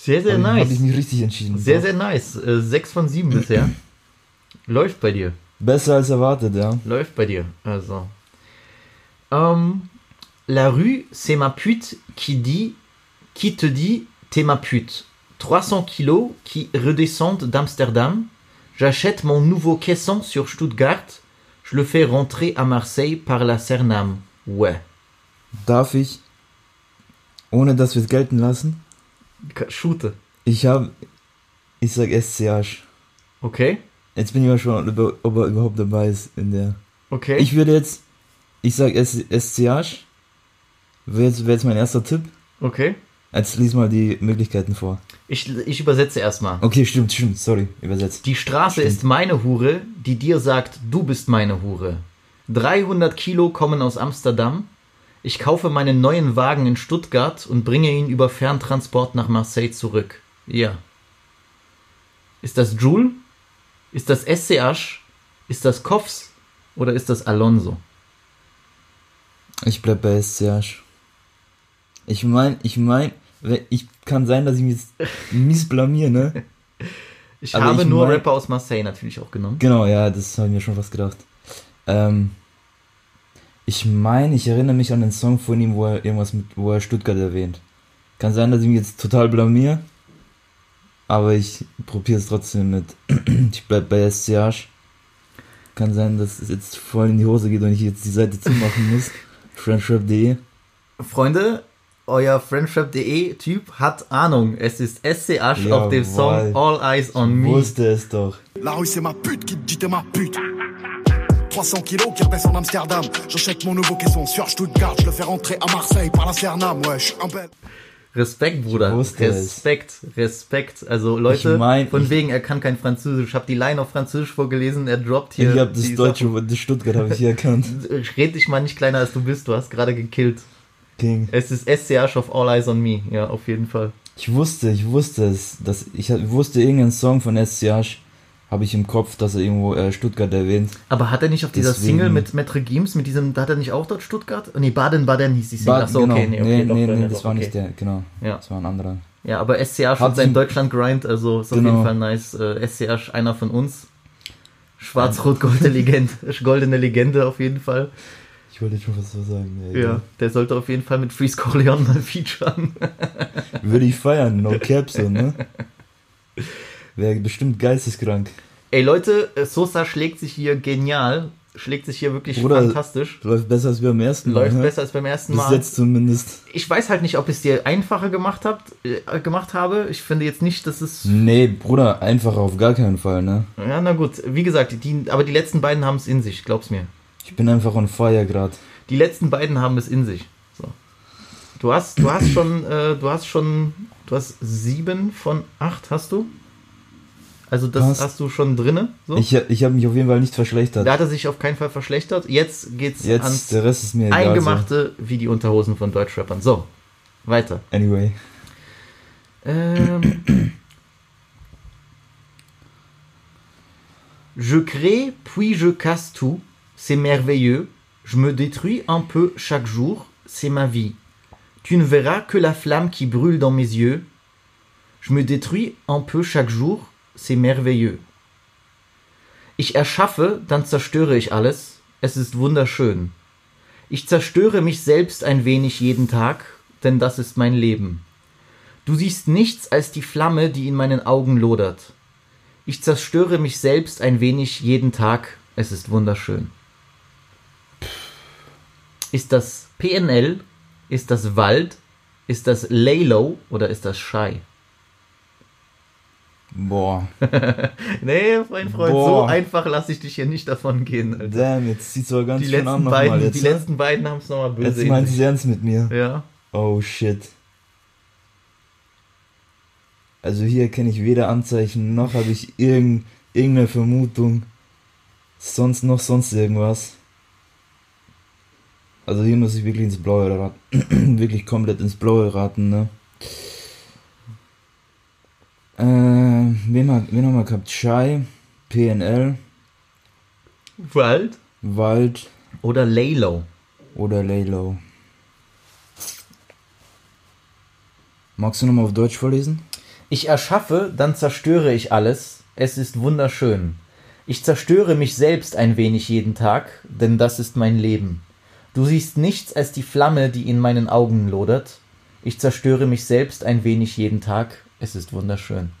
Speaker 1: Sehr, sehr nice.
Speaker 4: Hab ich mich richtig entschieden.
Speaker 1: Sehr, sehr nice. Äh, sechs von sieben bisher. Läuft bei dir.
Speaker 4: Besser als erwartet, ja.
Speaker 1: Läuft bei dir. Also. Ähm, la rue, c'est ma pute qui dit, qui te dit, t'es ma pute. 300 kilos qui redescendent d'Amsterdam. J'achète mon nouveau caisson sur Stuttgart. Je le fais rentrer à Marseille par la Cernam. Ouais.
Speaker 4: Darf ich, ohne dass wir es gelten lassen,
Speaker 1: Shoote.
Speaker 4: ich habe, ich sag SCH.
Speaker 1: Okay.
Speaker 4: Jetzt bin ich mal schon, ob er- er überhaupt dabei ist in der.
Speaker 1: Okay.
Speaker 4: Ich würde jetzt, ich sag SCH. Wäre jetzt, wär jetzt mein erster Tipp.
Speaker 1: okay.
Speaker 4: Jetzt lies mal die Möglichkeiten vor.
Speaker 1: Ich, ich übersetze erstmal.
Speaker 4: Okay, stimmt, stimmt, sorry, übersetzt.
Speaker 1: Die Straße
Speaker 4: Stimmt.
Speaker 1: ist meine Hure, die dir sagt, du bist meine Hure. 300 Kilo kommen aus Amsterdam. Ich kaufe meinen neuen Wagen in Stuttgart und bringe ihn über Ferntransport nach Marseille zurück. Ja. Ist das Joule? Ist das SCH? Ist das Koffs? Oder ist das Alonso?
Speaker 4: Ich bleib bei SCH. Ich mein, ich mein, ich kann sein, dass ich mich jetzt mies blamier, ne?
Speaker 1: Ich
Speaker 4: Aber
Speaker 1: habe
Speaker 4: ich
Speaker 1: nur
Speaker 4: mein-
Speaker 1: Rapper aus Marseille natürlich auch genommen.
Speaker 4: Genau, ja, das habe ich mir schon fast gedacht. Ähm, ich meine, ich erinnere mich an den Song von ihm, wo er irgendwas mit, wo er Stuttgart erwähnt. Kann sein, dass ich mich jetzt total blamier, aber ich probiere es trotzdem mit. ich bleib bei SCH. Kann sein, dass es jetzt voll in die Hose geht und ich jetzt die Seite zumachen muss. Friendship.de.
Speaker 1: Freunde, euer Friendship.de Typ hat Ahnung. Es ist SCH auf dem Song
Speaker 4: Jawohl.
Speaker 1: All Eyes on Me.
Speaker 4: Wusste es doch.
Speaker 7: La rue c'est ma pute qui dit ma pute 300 kilos qui redescendent d'Amsterdam J'achète mon nouveau caisson sur Stuttgart Je le fais rentrer à Marseille par la Cernam Ouais, je suis un bête
Speaker 1: Respekt, Bruder.
Speaker 4: Ich wusste es.
Speaker 1: Respekt, Respekt. Also Leute,
Speaker 4: Ich mein,
Speaker 1: von
Speaker 4: ich-
Speaker 1: wegen, er kann kein Französisch. Ich habe die Line auf Französisch vorgelesen, er droppt hier.
Speaker 4: ich habe das deutsche, das Stuttgart habe ich hier erkannt.
Speaker 1: Red dich mal nicht kleiner als du bist, du hast gerade gekillt.
Speaker 4: King.
Speaker 1: Es ist SCH auf All Eyes on Me, ja, auf jeden Fall.
Speaker 4: Ich wusste, ich wusste es, dass ich wusste irgendeinen Song von SCH, habe ich im Kopf, dass er irgendwo äh, Stuttgart erwähnt.
Speaker 1: Aber hat er nicht auf dieser
Speaker 4: Deswegen-
Speaker 1: Single mit Maître Gims, mit diesem, da hat er nicht auch dort Stuttgart? Nee, Baden-Baden hieß die Single. Achso,
Speaker 4: genau.
Speaker 1: okay, nee, okay,
Speaker 4: nee,
Speaker 1: doch,
Speaker 4: nee, nee, das
Speaker 1: doch,
Speaker 4: war
Speaker 1: okay.
Speaker 4: nicht der, genau.
Speaker 1: Ja.
Speaker 4: Das war ein anderer.
Speaker 1: Ja, aber SCA schon
Speaker 4: Hat
Speaker 1: sein Deutschland-Grind, also ist auf
Speaker 4: Genau.
Speaker 1: jeden Fall nice. Äh, SCA einer von uns. Schwarz-Rot-goldene Legende, goldene Legende auf jeden Fall.
Speaker 4: Ich wollte schon was so sagen.
Speaker 1: Ja, der sollte auf jeden Fall mit Freeze Corleone mal featuren.
Speaker 4: Würde ich feiern, no cap so, ne? Wäre bestimmt geisteskrank.
Speaker 1: Ey Leute, äh, Sosa schlägt sich hier genial, schlägt sich hier wirklich
Speaker 4: Bruder,
Speaker 1: fantastisch.
Speaker 4: Läuft besser als beim ersten Mal.
Speaker 1: Läuft
Speaker 4: ne?
Speaker 1: besser als beim ersten
Speaker 4: Bis
Speaker 1: Mal.
Speaker 4: jetzt zumindest.
Speaker 1: Ich weiß halt nicht, ob ich es dir einfacher gemacht, habt, äh, gemacht habe. Ich finde jetzt nicht, dass es.
Speaker 4: Nee, Bruder, einfach auf gar keinen Fall, ne?
Speaker 1: Ja, na gut. Wie gesagt, die, aber die letzten beiden haben es in sich, glaub's mir.
Speaker 4: Ich bin einfach on fire grad.
Speaker 1: Die letzten beiden haben es in sich. So. Du hast, du hast schon, äh, du hast schon, du hast sieben von acht, hast du? Also das
Speaker 4: Was?
Speaker 1: hast du schon drinne. So.
Speaker 4: Ich, ich habe mich auf jeden Fall nicht verschlechtert.
Speaker 1: da hat er sich auf keinen Fall verschlechtert. Jetzt geht's
Speaker 4: Jetzt,
Speaker 1: ans
Speaker 4: der Rest ist mir egal.
Speaker 1: Eingemachte wie die Unterhosen von Deutschrappern. So, weiter.
Speaker 4: So. Anyway.
Speaker 1: Ähm. Je crée, puis je casse tout, c'est merveilleux. Je me détruis un peu chaque jour, c'est ma vie. Tu ne verras que la flamme qui brûle dans mes yeux. Je me détruis un peu chaque jour, c'est merveilleux. Ich erschaffe, dann zerstöre ich alles. Es ist wunderschön. Ich zerstöre mich selbst ein wenig jeden Tag, denn das ist mein Leben. Du siehst nichts als die Flamme, die in meinen Augen lodert. Ich zerstöre mich selbst ein wenig jeden Tag. Es ist wunderschön. Ist das PNL? Ist das Wald? Ist das Laylow oder ist das Shy?
Speaker 4: Boah.
Speaker 1: Nee, mein Freund, so
Speaker 4: Boah.
Speaker 1: einfach lasse ich dich hier nicht davon gehen. Alter.
Speaker 4: Damn, jetzt zieht's aber ganz
Speaker 1: Die
Speaker 4: schön an nochmal
Speaker 1: beiden,
Speaker 4: jetzt.
Speaker 1: die
Speaker 4: ne?
Speaker 1: letzten beiden haben es nochmal böse.
Speaker 4: Jetzt
Speaker 1: sich.
Speaker 4: sie ernst mit mir.
Speaker 1: Ja.
Speaker 4: Oh shit. Also hier kenne ich weder Anzeichen, noch habe ich irgend, irgendeine Vermutung. Sonst noch sonst irgendwas. Also hier muss ich wirklich ins Blaue raten. wirklich komplett ins Blaue raten, ne? Äh, wen, hat- wen haben wir gehabt? Shy, PNL,
Speaker 1: Wald
Speaker 4: Wald
Speaker 1: oder Laylow?
Speaker 4: oder Laylow. Magst du nochmal auf Deutsch vorlesen?
Speaker 1: Ich erschaffe, dann zerstöre ich alles. Es ist wunderschön. Ich zerstöre mich selbst ein wenig jeden Tag, denn das ist mein Leben. Du siehst nichts als die Flamme, die in meinen Augen lodert. Ich zerstöre mich selbst ein wenig jeden Tag. Es ist wunderschön.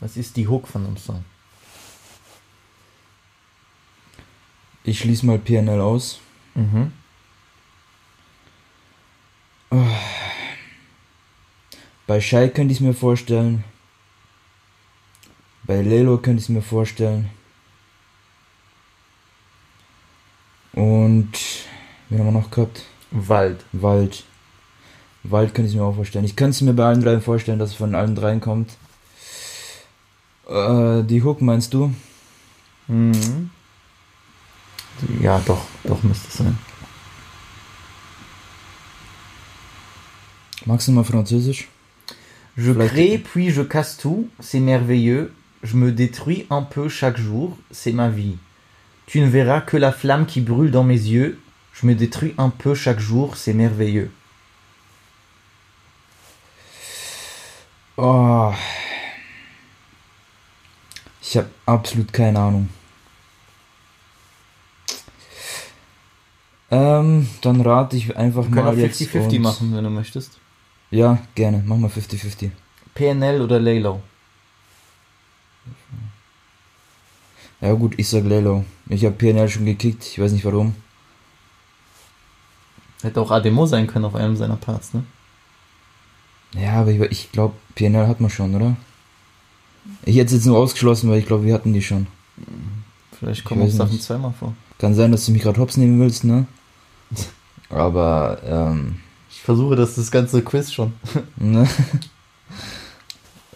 Speaker 1: Was ist die Hook von dem Song?
Speaker 4: Ich schließe mal PNL aus.
Speaker 1: Mhm.
Speaker 4: Bei Shai könnte ich es mir vorstellen. Bei Lelo könnte ich es mir vorstellen. Und wen haben wir noch gehabt?
Speaker 1: Wald.
Speaker 4: Wald. Wald könnte ich mir auch vorstellen. Ich könnte es mir bei allen dreien vorstellen, dass es von allen dreien kommt. Äh, die Hook meinst du?
Speaker 1: Mhm. Ja, doch, doch müsste es sein.
Speaker 4: Magst du mal Französisch?
Speaker 1: Je
Speaker 4: Vielleicht-
Speaker 1: crée puis je casse tout, c'est merveilleux. Je me détruis un peu chaque jour, c'est ma vie. Tu ne verras que la flamme qui brûle dans mes yeux. Je me détruis un peu chaque jour, c'est merveilleux.
Speaker 4: Oh. Ich habe absolut keine Ahnung. Ähm, dann rate ich einfach
Speaker 1: Wir können
Speaker 4: mal jetzt
Speaker 1: 50-50
Speaker 4: und-
Speaker 1: machen, wenn du möchtest.
Speaker 4: Ja, gerne. Mach mal 50-50.
Speaker 1: PNL oder Laylow?
Speaker 4: Ja gut, ich sag Lelo. Ich habe PNL schon gekickt, ich weiß nicht warum.
Speaker 1: Hätte auch Ademo sein können auf einem seiner Parts, ne?
Speaker 4: Ja, aber ich, ich glaube, PNL hat man schon, oder? Ich hätte es jetzt nur ausgeschlossen, weil ich glaube, wir hatten die schon.
Speaker 1: Vielleicht
Speaker 4: Ich
Speaker 1: kommen auch Sachen
Speaker 4: nicht.
Speaker 1: zweimal vor.
Speaker 4: Kann sein, dass du mich gerade hops nehmen willst, ne? Aber, ähm,
Speaker 1: Ich versuche das, das ganze Quiz schon.
Speaker 4: ne?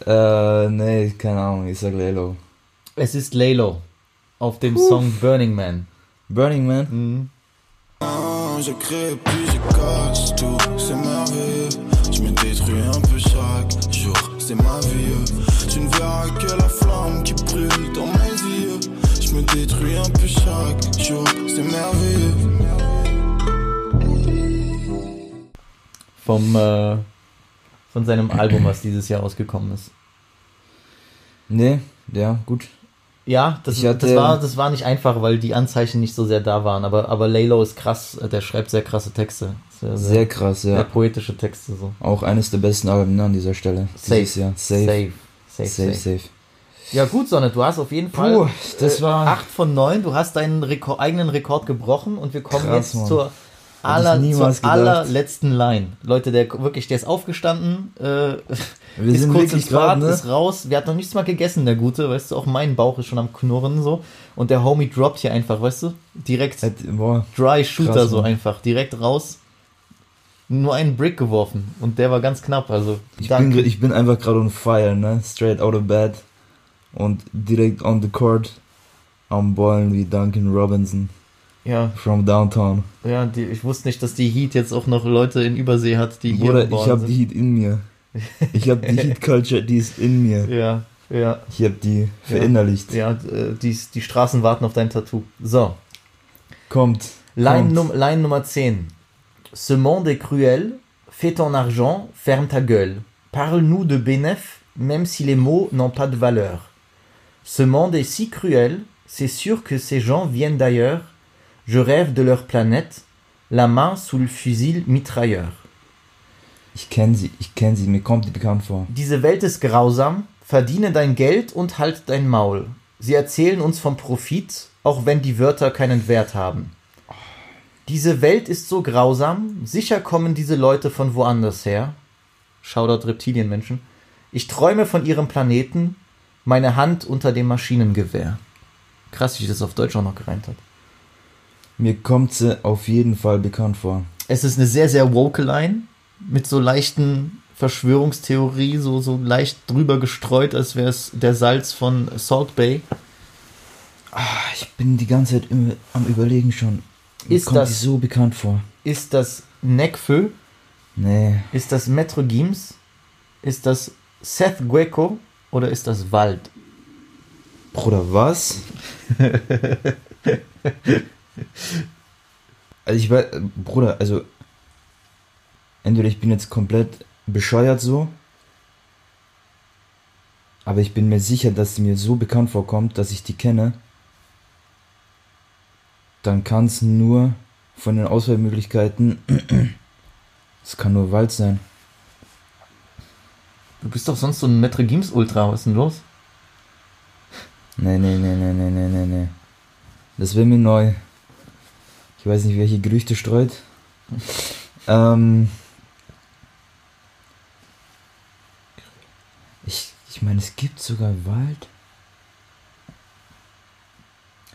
Speaker 4: äh, nee, keine Ahnung, ich sag Lelo.
Speaker 1: Es ist Laylow auf dem Song Burning Man.
Speaker 4: Burning Man?
Speaker 1: Mhm.
Speaker 8: Rien, j'écris puis j'casse tout, c'est merveilleux. Je me détruis un peu chaque jour, c'est ma vie. Tu ne verras que la flamme qui brûle dans mes yeux. Je me détruis un peu chaque jour, c'est merveilleux.
Speaker 1: Vom, äh, von seinem Album, was dieses Jahr rausgekommen ist.
Speaker 4: Nee, ja, gut.
Speaker 1: Ja, das,
Speaker 4: hatte-
Speaker 1: das, war, das war nicht einfach, weil die Anzeichen nicht so sehr da waren. Aber, aber Laylo ist krass, der schreibt sehr krasse Texte. Sehr, sehr,
Speaker 4: Sehr krass,
Speaker 1: sehr
Speaker 4: ja.
Speaker 1: poetische Texte. So.
Speaker 4: Auch eines der besten Alben ne, an dieser Stelle. Safe.
Speaker 1: Safe. Safe,
Speaker 4: Safe,
Speaker 1: safe.
Speaker 4: safe.
Speaker 1: Ja gut, Sonne, du hast auf jeden Fall
Speaker 4: Puh, das
Speaker 1: äh,
Speaker 4: war-
Speaker 1: 8 von 9. Du hast deinen Rekord, eigenen Rekord gebrochen und wir kommen
Speaker 4: Krass,
Speaker 1: jetzt
Speaker 4: Mann.
Speaker 1: zur, aller,
Speaker 4: niemals
Speaker 1: allerletzten Line. Leute, der wirklich, der ist aufgestanden, äh,
Speaker 4: Wir
Speaker 1: ist
Speaker 4: sind
Speaker 1: kurz ins Bad,
Speaker 4: ne?
Speaker 1: ist raus. Wir hatten noch nichts mal gegessen, der Gute, weißt du, auch mein Bauch ist schon am Knurren so. Und der Homie droppt hier einfach, weißt du, direkt
Speaker 4: Hätte- Boah,
Speaker 1: Dry Shooter
Speaker 4: Krass,
Speaker 1: so
Speaker 4: Mann.
Speaker 1: einfach, direkt raus. Nur einen Brick geworfen und der war ganz knapp, also
Speaker 4: ich bin,
Speaker 1: danke.
Speaker 4: gr- ich bin einfach gerade on fire, ne? Straight out of bed. Und direkt on the court. Am Ballen wie Duncan Robinson.
Speaker 1: Ja,
Speaker 4: From downtown.
Speaker 1: ja, die, ich wusste nicht, dass die Heat jetzt auch noch Leute in Übersee hat, die hier geboren
Speaker 4: ich hab
Speaker 1: sind.
Speaker 4: die Heat in mir. Ich hab die Heat Culture, die ist in mir.
Speaker 1: Ja, ja,
Speaker 4: Ich hab die verinnerlicht.
Speaker 1: ja, äh, die, die Straßen warten auf dein Tattoo. So,
Speaker 4: Kommt.
Speaker 1: Line,
Speaker 4: kommt.
Speaker 1: num Line Nummer 10. Ce monde est cruel, fais ton argent, ferme ta gueule. Parle-nous de bénéf, même si les mots n'ont pas de valeur. Ce monde est si cruel, c'est sûr que ces gens viennent d'ailleurs. Je rêve de leur planète, la main sous le fusil mitrailleur.
Speaker 4: Ich kenn sie, ich kenn sie, mir kommt die bekannt vor.
Speaker 1: Diese Welt ist grausam, verdiene dein Geld und halt dein Maul. Sie erzählen uns vom Profit, auch wenn die Wörter keinen Wert haben. Diese Welt ist so grausam, sicher kommen diese Leute von woanders her. Shoutout Reptilienmenschen. Ich träume von ihrem Planeten, meine Hand unter dem Maschinengewehr. Krass, wie ich das auf Deutsch auch noch gereimt hat.
Speaker 4: Mir kommt sie auf jeden Fall bekannt vor.
Speaker 1: Es ist eine sehr, sehr woke Line mit so leichten Verschwörungstheorie, so, so leicht drüber gestreut, als wäre es der Salz von Salt Bay.
Speaker 4: Ah, Ich bin die ganze Zeit immer am überlegen schon. Mir
Speaker 1: Ist
Speaker 4: kommt
Speaker 1: das-
Speaker 4: so bekannt vor.
Speaker 1: Ist das Nekfeu?
Speaker 4: Nee.
Speaker 1: Ist das Metro Gims? Ist das Seth Gueco? Oder ist das Wald?
Speaker 4: Bruder, was? also ich weiß, Bruder, also entweder ich bin jetzt komplett bescheuert so, aber ich bin mir sicher, dass sie mir so bekannt vorkommt, dass ich die kenne. Dann kann es nur von den Auswahlmöglichkeiten, es kann nur Wald sein.
Speaker 1: Du bist doch sonst so ein Metro Gims Ultra. Was ist denn los?
Speaker 4: Nee, nee, nee, nee, nee, nee, nee, nee. Das wäre mir neu. Ich weiß nicht, hier Gerüchte streut. ähm. Ich, ich meine, es gibt sogar Wald.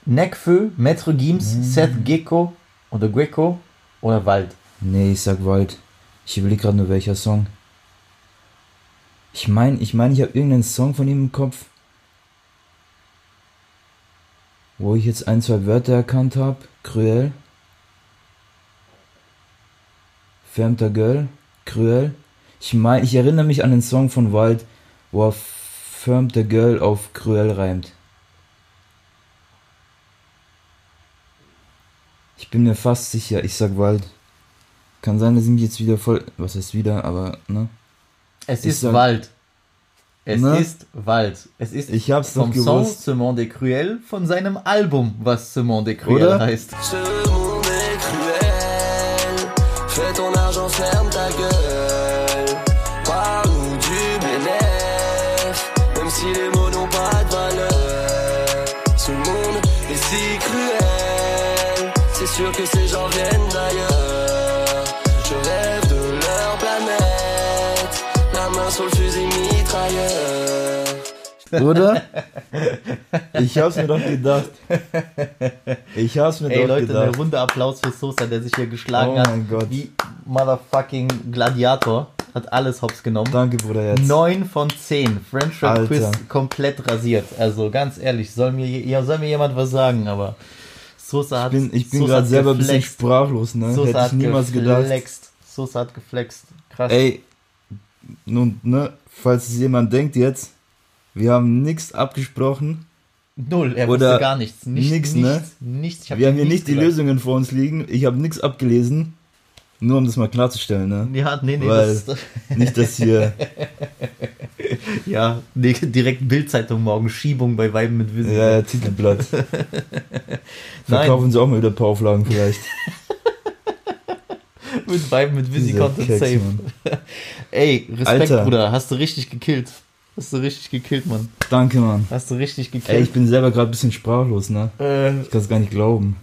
Speaker 1: Nekfeu, Metro Gims, Seth Gecko oder Gueco oder Wald?
Speaker 4: Nee, ich sag Wald. Ich überlege gerade nur welcher Song. Ich meine, ich meine, ich habe irgendeinen Song von ihm im Kopf, wo ich jetzt ein, zwei Wörter erkannt habe. Cruel. Fermter Girl. Cruel. Ich meine, ich erinnere mich an den Song von Wald, wo er Fermter Girl auf Cruel reimt. Ich bin mir fast sicher, ich sag Wald. Kann sein, dass ich mich jetzt wieder voll. Was heißt wieder, aber, ne?
Speaker 1: Es
Speaker 4: Ich
Speaker 1: ist
Speaker 4: sag-
Speaker 1: Wald. Es
Speaker 4: Ne?
Speaker 1: ist Wald. Es ist
Speaker 4: Ich hab's doch
Speaker 1: vom Song
Speaker 4: gewusst.
Speaker 1: Ce Monde Cruel von seinem Album, was Ce Monde Cruel
Speaker 4: Oder?
Speaker 1: heißt.
Speaker 4: Oder? Ich hab's mir doch gedacht. Ich hab's mir
Speaker 1: Ey
Speaker 4: doch
Speaker 1: Leute, eine
Speaker 4: gedacht.
Speaker 1: Runde Applaus für Sosa, der sich hier geschlagen
Speaker 4: Oh
Speaker 1: hat.
Speaker 4: mein Gott.
Speaker 1: Wie motherfucking Gladiator. Hat alles hops genommen.
Speaker 4: Danke, Bruder, jetzt.
Speaker 1: 9 von 10. French Rap
Speaker 4: Alter.
Speaker 1: Quiz komplett rasiert. Also ganz ehrlich, soll mir, ja, soll mir jemand was sagen, aber Sosa hat,
Speaker 4: Ich bin, ich bin gerade
Speaker 1: hat
Speaker 4: selber ein bisschen
Speaker 1: geflext.
Speaker 4: sprachlos, ne?
Speaker 1: Sosa
Speaker 4: Hätte
Speaker 1: hat
Speaker 4: ich niemals gedacht.
Speaker 1: geflext. Sosa hat geflext. Krass.
Speaker 4: Ey, nun, ne, falls es jemand denkt jetzt, wir haben nichts abgesprochen,
Speaker 1: Null, er
Speaker 4: Oder
Speaker 1: wusste gar nichts. Nicht,
Speaker 4: nix,
Speaker 1: nichts,
Speaker 4: ne?
Speaker 1: nichts. Ich hab
Speaker 4: wir haben hier nicht die. Lösungen vor uns liegen, ich habe nichts abgelesen, nur um das mal klarzustellen, ne?
Speaker 1: Ja, nee, nee,
Speaker 4: Weil-
Speaker 1: das,
Speaker 4: Nicht, dass hier,
Speaker 1: ja, nee, direkt Bildzeitung morgen, Schiebung bei Weiben mit Wissen.
Speaker 4: ja, Titelblatt. Verkaufen sie auch mal wieder ein paar Auflagen vielleicht.
Speaker 1: Mit Weiben mit Visi Content
Speaker 4: Keks,
Speaker 1: Safe.
Speaker 4: Mann.
Speaker 1: Ey, Respekt,
Speaker 4: Alter.
Speaker 1: Bruder, hast du richtig gekillt. Hast du richtig gekillt, Mann.
Speaker 4: Danke, Mann.
Speaker 1: Hast du richtig
Speaker 4: Ey, ich
Speaker 1: gekillt.
Speaker 4: bin selber gerade ein bisschen sprachlos, ne?
Speaker 1: äh,
Speaker 4: Ich kann es gar nicht glauben.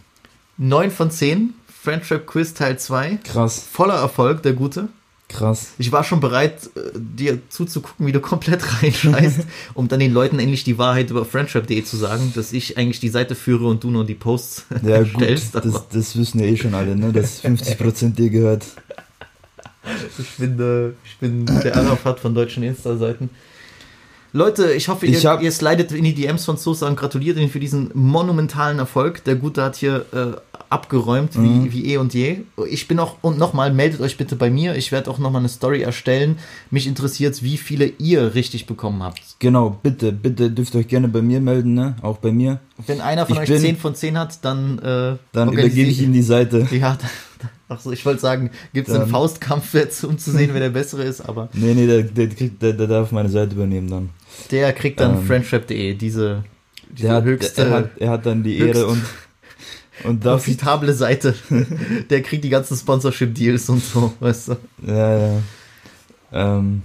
Speaker 1: 9 von 10, Friendship Quiz Teil 2.
Speaker 4: Krass,
Speaker 1: Voller Erfolg, der Gute.
Speaker 4: krass.
Speaker 1: Ich war schon bereit, äh, dir zuzugucken, wie du komplett reinscheißt, um dann den Leuten endlich die Wahrheit über friendship.de zu sagen, dass ich eigentlich die Seite führe und du nur die Posts
Speaker 4: Ja, gut,
Speaker 1: stellst.
Speaker 4: Das, das wissen ja eh schon alle, ne? Dass 50% dir gehört.
Speaker 1: ich, bin, äh, ich bin der Arafat von deutschen Insta-Seiten. Leute, ich hoffe, ihr,
Speaker 4: Ich hab-
Speaker 1: ihr slidet in die DMs von Sosa und gratuliert ihm für diesen monumentalen Erfolg. Der Gute hat hier äh, abgeräumt,
Speaker 4: Mhm.
Speaker 1: wie, wie eh und je. Ich bin auch, und nochmal, meldet euch bitte bei mir. Ich werde auch nochmal eine Story erstellen. Mich interessiert, wie viele ihr richtig bekommen habt.
Speaker 4: Genau, bitte, bitte dürft ihr euch gerne bei mir melden, ne? Auch bei mir.
Speaker 1: Wenn einer von
Speaker 4: Ich
Speaker 1: euch
Speaker 4: bin-
Speaker 1: 10 von 10 hat, dann, äh,
Speaker 4: Dann übergebe ich ihm die Seite.
Speaker 1: Ja, ach so, ich wollte sagen, gibt es einen Faustkampf jetzt, um zu sehen, wer der bessere ist, aber
Speaker 4: Nee, nee, der, der, kriegt, der, der darf meine Seite übernehmen dann.
Speaker 1: der kriegt dann
Speaker 4: Ähm,
Speaker 1: friendship.de, diese, diese
Speaker 4: Der hat,
Speaker 1: höchste,
Speaker 4: er, hat, er hat dann die Ehre und, und darf
Speaker 1: profitable Seite. der kriegt die ganzen Sponsorship-Deals und so, weißt du.
Speaker 4: Ja, ja. Ähm,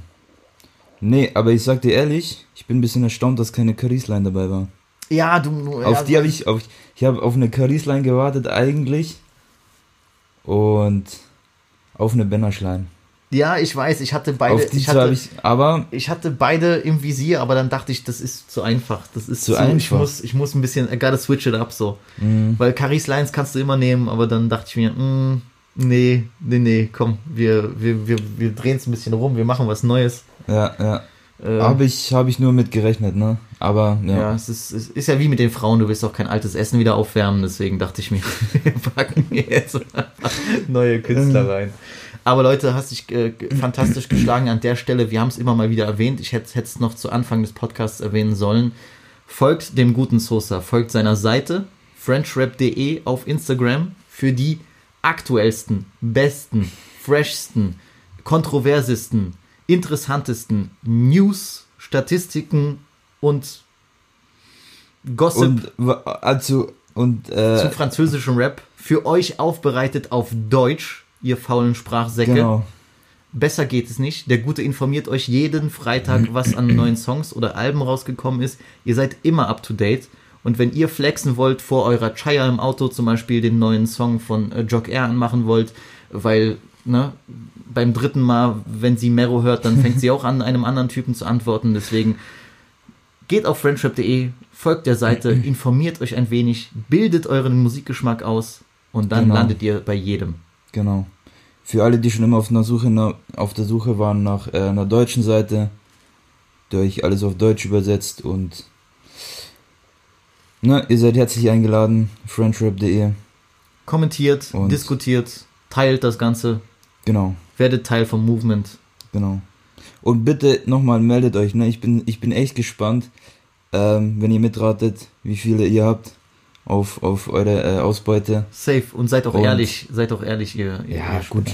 Speaker 4: nee, aber ich sag dir ehrlich, ich bin ein bisschen erstaunt, dass keine Carice-Line dabei war.
Speaker 1: Ja, du,
Speaker 4: Auf
Speaker 1: ja,
Speaker 4: die habe ich, auf, ich habe auf eine Carice-Line gewartet eigentlich. Und auf eine Bennerschlein.
Speaker 1: Ja, ich weiß, ich hatte beide,
Speaker 4: Auf die
Speaker 1: ich hatte,
Speaker 4: ich, aber
Speaker 1: ich hatte beide im Visier, aber dann dachte ich, das ist zu einfach. Das ist
Speaker 4: Zu
Speaker 1: Ich
Speaker 4: einfach.
Speaker 1: muss, ich muss ein bisschen, I gotta switch it up so.
Speaker 4: mh,
Speaker 1: Weil Caris Lines kannst du immer nehmen, aber dann dachte ich mir, mm, nee, nee, nee, komm, wir, wir, wir, wir drehen es ein bisschen rum, wir machen was Neues.
Speaker 4: ja, ja.
Speaker 1: Äh,
Speaker 4: Habe ich, hab ich nur mit gerechnet, ne? Aber, ja.
Speaker 1: ja, es, ist, es ist ja wie mit den Frauen, du willst auch kein altes Essen wieder aufwärmen, deswegen dachte ich mir, wir packen jetzt neue Künstler rein. Aber Leute, hast dich äh, fantastisch geschlagen an der Stelle. Wir haben es immer mal wieder erwähnt. Ich hätte es noch zu Anfang des Podcasts erwähnen sollen. Folgt dem guten Sosa, folgt seiner Seite frenchrap.de auf Instagram für die aktuellsten, besten, freshsten, kontroversesten, interessantesten News, Statistiken und Gossip
Speaker 4: Und, also, und,
Speaker 1: zu
Speaker 4: äh,
Speaker 1: französischem Rap für euch aufbereitet auf Deutsch, ihr faulen Sprachsäcke.
Speaker 4: genau.
Speaker 1: Besser geht es nicht. Der Gute informiert euch jeden Freitag, was an neuen Songs oder Alben rausgekommen ist. Ihr seid immer up to date. Und wenn ihr flexen wollt vor eurer Chaya im Auto, zum Beispiel den neuen Song von äh, Jock Air anmachen wollt, weil ne, beim dritten Mal, wenn sie Mero hört, dann fängt sie auch an, einem anderen Typen zu antworten. Deswegen geht auf friendship.de, folgt der Seite, informiert euch ein wenig, bildet euren Musikgeschmack aus und dann
Speaker 4: Genau.
Speaker 1: landet ihr bei jedem.
Speaker 4: Genau. Für alle, die schon immer auf, einer Suche, auf der Suche waren nach äh, einer deutschen Seite, die euch alles auf Deutsch übersetzt und na, ihr seid herzlich eingeladen, friendshrap.de,
Speaker 1: Kommentiert,
Speaker 4: Und-
Speaker 1: diskutiert, teilt das Ganze,
Speaker 4: genau,
Speaker 1: werdet Teil vom Movement.
Speaker 4: genau. Und bitte nochmal meldet euch, ne? Ich bin, ich bin echt gespannt, ähm, wenn ihr mitratet, wie viele ihr habt auf, auf eure äh, Ausbeute.
Speaker 1: Safe und seid auch
Speaker 4: Und-
Speaker 1: ehrlich, seid auch ehrlich, ihr. ihr
Speaker 4: Ja,
Speaker 1: ihr
Speaker 4: gut.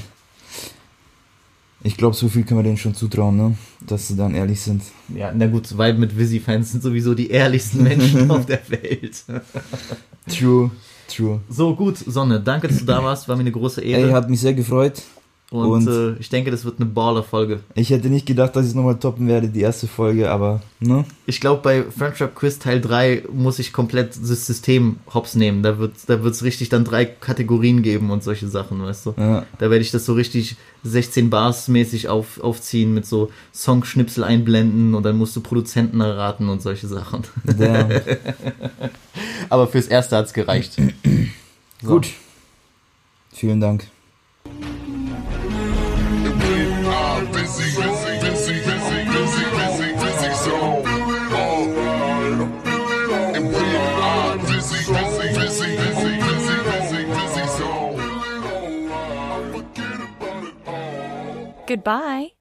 Speaker 4: Ich glaube, so viel können wir denen schon zutrauen, ne? Dass sie dann ehrlich sind.
Speaker 1: Ja, na gut, weil mit Visi-Fans sind sowieso die ehrlichsten Menschen auf der Welt.
Speaker 4: True, true.
Speaker 1: So gut, Sonne, danke, dass du da warst, war mir eine große Ehre.
Speaker 4: Ey, hat mich sehr gefreut.
Speaker 1: Und
Speaker 4: und-
Speaker 1: äh, ich denke, das wird eine Baller-Folge.
Speaker 4: Ich hätte nicht gedacht, dass ich es nochmal toppen werde, die erste Folge, aber, ne?
Speaker 1: Ich glaube, bei Friendship Quiz Teil 3 muss ich komplett das System hops nehmen. Da wird es da wird's richtig dann drei Kategorien geben und solche Sachen, weißt du.
Speaker 4: Ja,
Speaker 1: Da werde ich das so richtig 16 Bars mäßig auf, aufziehen mit so Songschnipsel einblenden und dann musst du Produzenten erraten und solche Sachen.
Speaker 4: der,
Speaker 1: Aber fürs Erste hat's gereicht. So.
Speaker 4: gut. Vielen Dank.
Speaker 9: Goodbye.